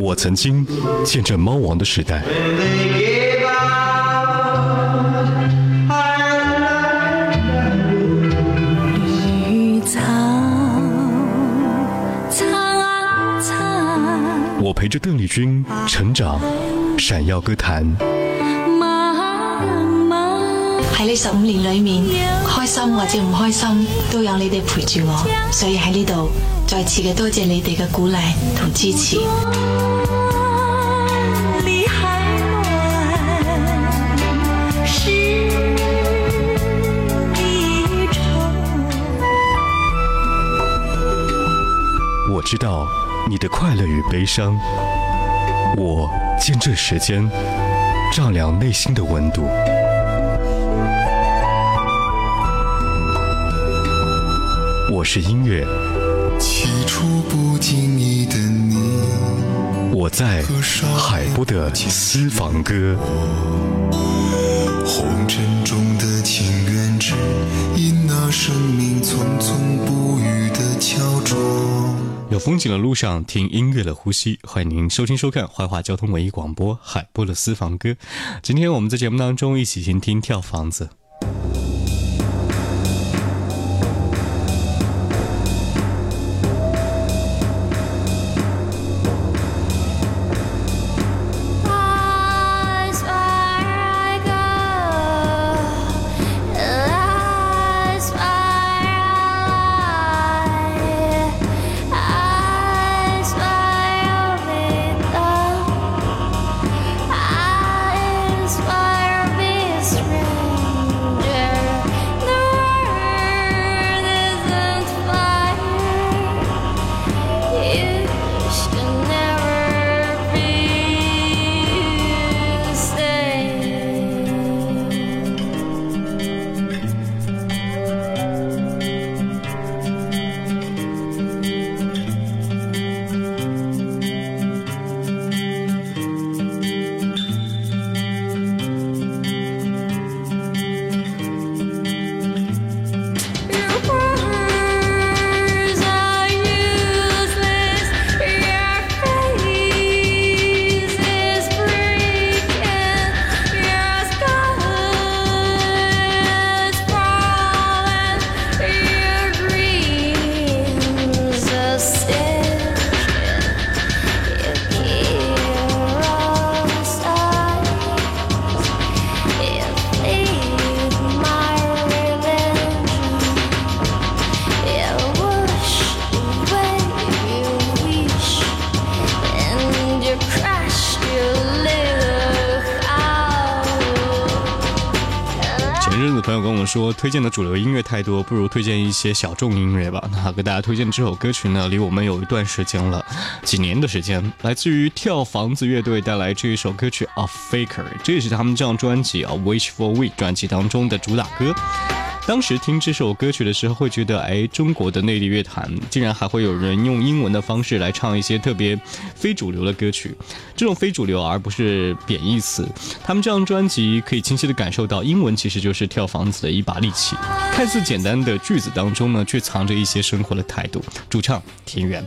我曾经见证猫王的时代，我陪着邓丽君成长，闪耀歌坛。喺呢十五年裏面，開心或者唔開心，都有你哋陪住我，所以喺呢度再次嘅多谢你哋嘅鼓励同支持。我知道你的快乐与悲伤，我见证时间丈量内心的温度。我是音乐，起初不经意的你，我在海波的私房歌。红尘中的情缘只因那生命匆匆不语的敲钟。有风景的路上，听音乐的呼吸。欢迎您收听收看怀化交通文艺广播海波的私房歌。今天我们在节目当中一起倾听跳房子。推荐的主流音乐太多，不如推荐一些小众音乐吧。那给大家推荐这首歌曲呢，离我们有一段时间了，几年的时间，来自于跳房子乐队带来这一首歌曲《A Faker》，这也是他们这张专辑啊《Wish for We》专辑当中的主打歌。当时听这首歌曲的时候，会觉得，哎，中国的内地乐坛竟然还会有人用英文的方式来唱一些特别非主流的歌曲。这种非主流而不是贬义词。他们这张专辑可以清晰地感受到，英文其实就是跳房子的一把利器。看似简单的句子当中呢，却藏着一些生活的态度。主唱田园。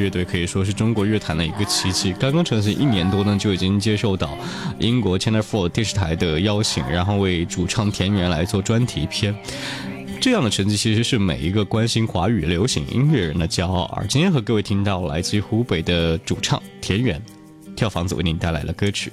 乐队可以说是中国乐坛的一个奇迹。刚刚成型一年多呢，就已经接受到英国 Channel 4电视台的邀请，然后为主唱田园来做专题片。这样的成绩其实是每一个关心华语流行音乐人的骄傲。而今天和各位听到来自于湖北的主唱田园，跳房子为您带来了歌曲。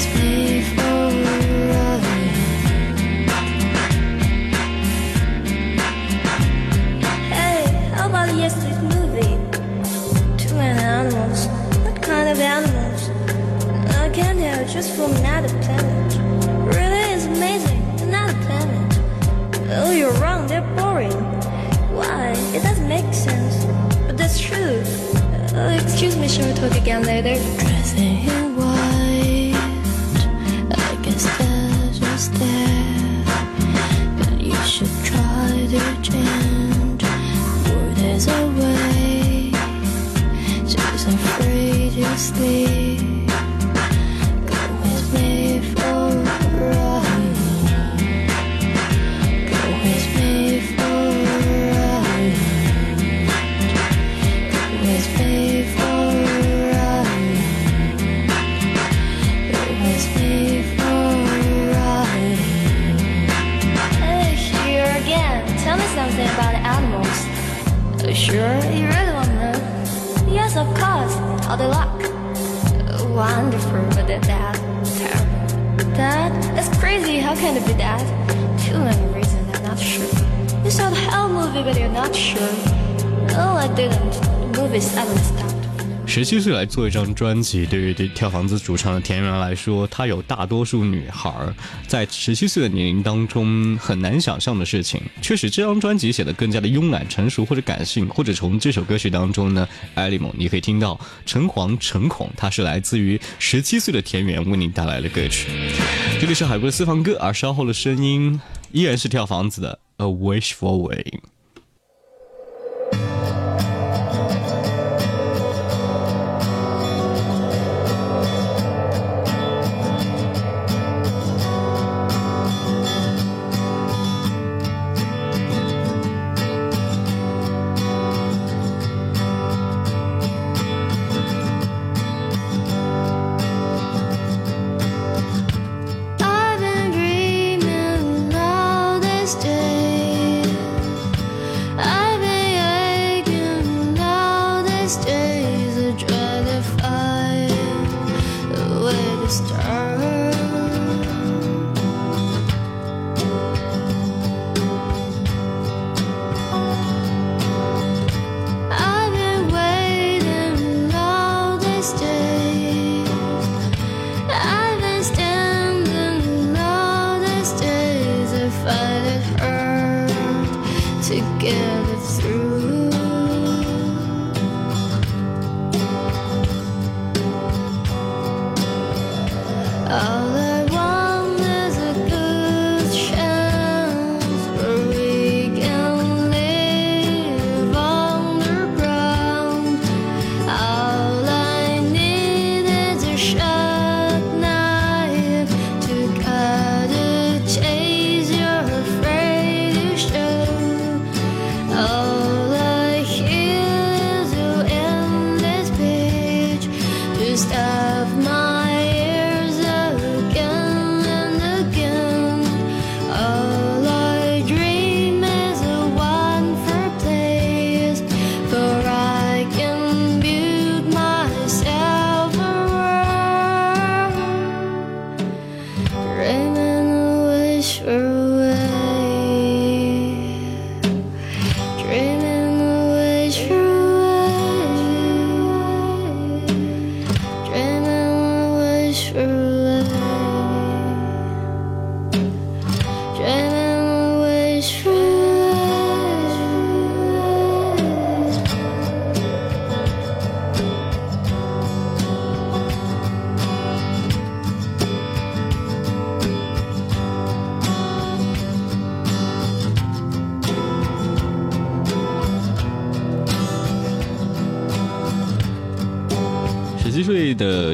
this place stay That? That's crazy. How can it be that? Too many reasons. I'm not sure. You saw the hell movie, but you're not sure. No, I didn't. The movie suddenly stopped. 十七岁来做一张专辑，对于对跳房子主唱的田园来说，她有大多数女孩在十七岁的年龄当中很难想象的事情。确实，这张专辑显得更加的慵懒、成熟或者感性，或者从这首歌曲当中呢，艾丽蒙你可以听到诚惶诚恐，它是来自于十七岁的田园为你带来的歌曲。这里是海波的私房歌，而稍后的声音依然是跳房子的《A Wish for Way》。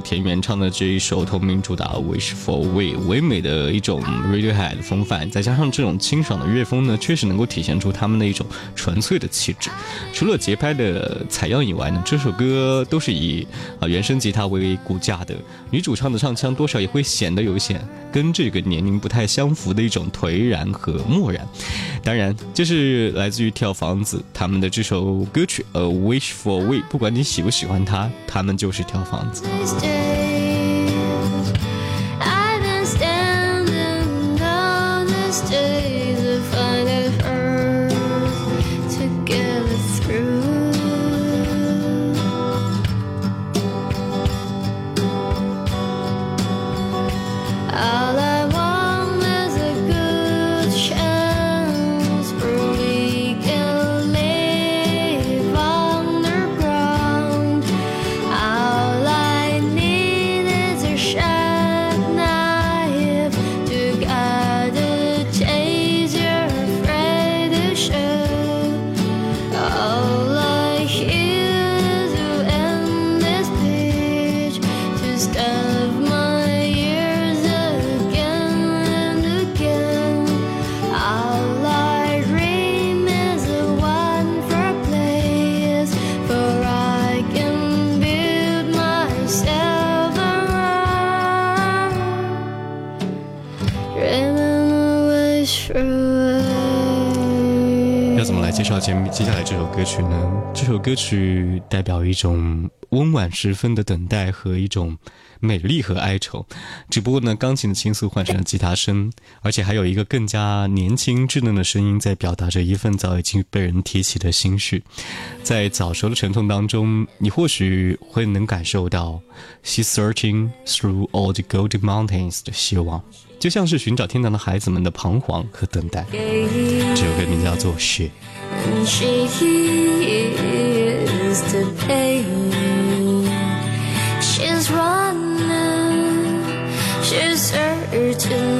田园唱的这一首同名主打《Wish for We》，唯美的一种 Radiohead 风范，再加上这种清爽的乐风呢，确实能够体现出他们的一种纯粹的气质。除了节拍的采样以外呢，这首歌都是以啊原声吉他为骨架的，女主唱的唱腔多少也会显得有一些跟这个年龄不太相符的一种颓然和漠然。当然，这是来自于跳房子他们的这首歌曲《A Wish for We》，不管你喜不喜欢它，他们就是跳房子。要怎么来介绍接接下来这首歌曲呢？这首歌曲代表一种温婉十分的等待和一种美丽和哀愁。只不过呢，钢琴的倾诉换成了吉他声，而且还有一个更加年轻稚嫩的声音在表达着一份早已经被人提起的心绪。在早熟的沉痛当中，你或许会能感受到 “She's searching through all the golden mountains” 的希望，就像是寻找天堂的孩子们的彷徨和等待。这首歌名叫做《雪》。And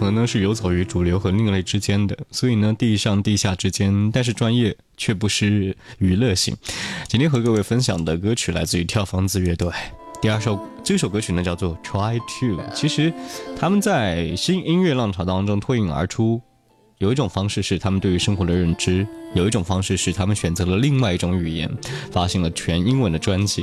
可能呢是游走于主流和另类之间的，所以呢地上地下之间，但是专业却不失娱乐性。今天和各位分享的歌曲来自于跳房子乐队，第二首这首歌曲呢叫做《Try to》，其实他们在新音乐浪潮当中脱颖而出。有一种方式是他们对于生活的认知，有一种方式是他们选择了另外一种语言，发行了全英文的专辑。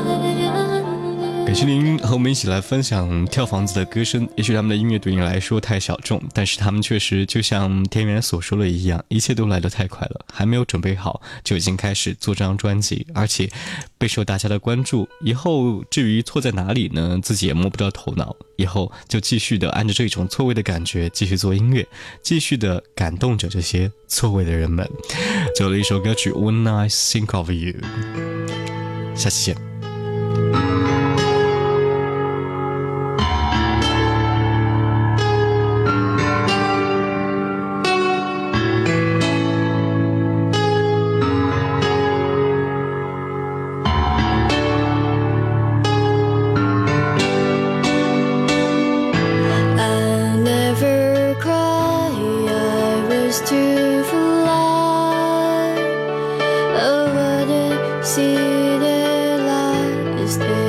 感谢您和我们一起来分享跳房子的歌声。也许他们的音乐对你来说太小众，但是他们确实就像田园所说的一样，一切都来得太快了，还没有准备好就已经开始做这张专辑，而且备受大家的关注。以后至于错在哪里呢？自己也摸不着头脑。以后就继续的按着这种错位的感觉继续做音乐，继续的感动着这些错位的人们。最后的一首歌曲《When I Think of You》，下期见。see the light is there.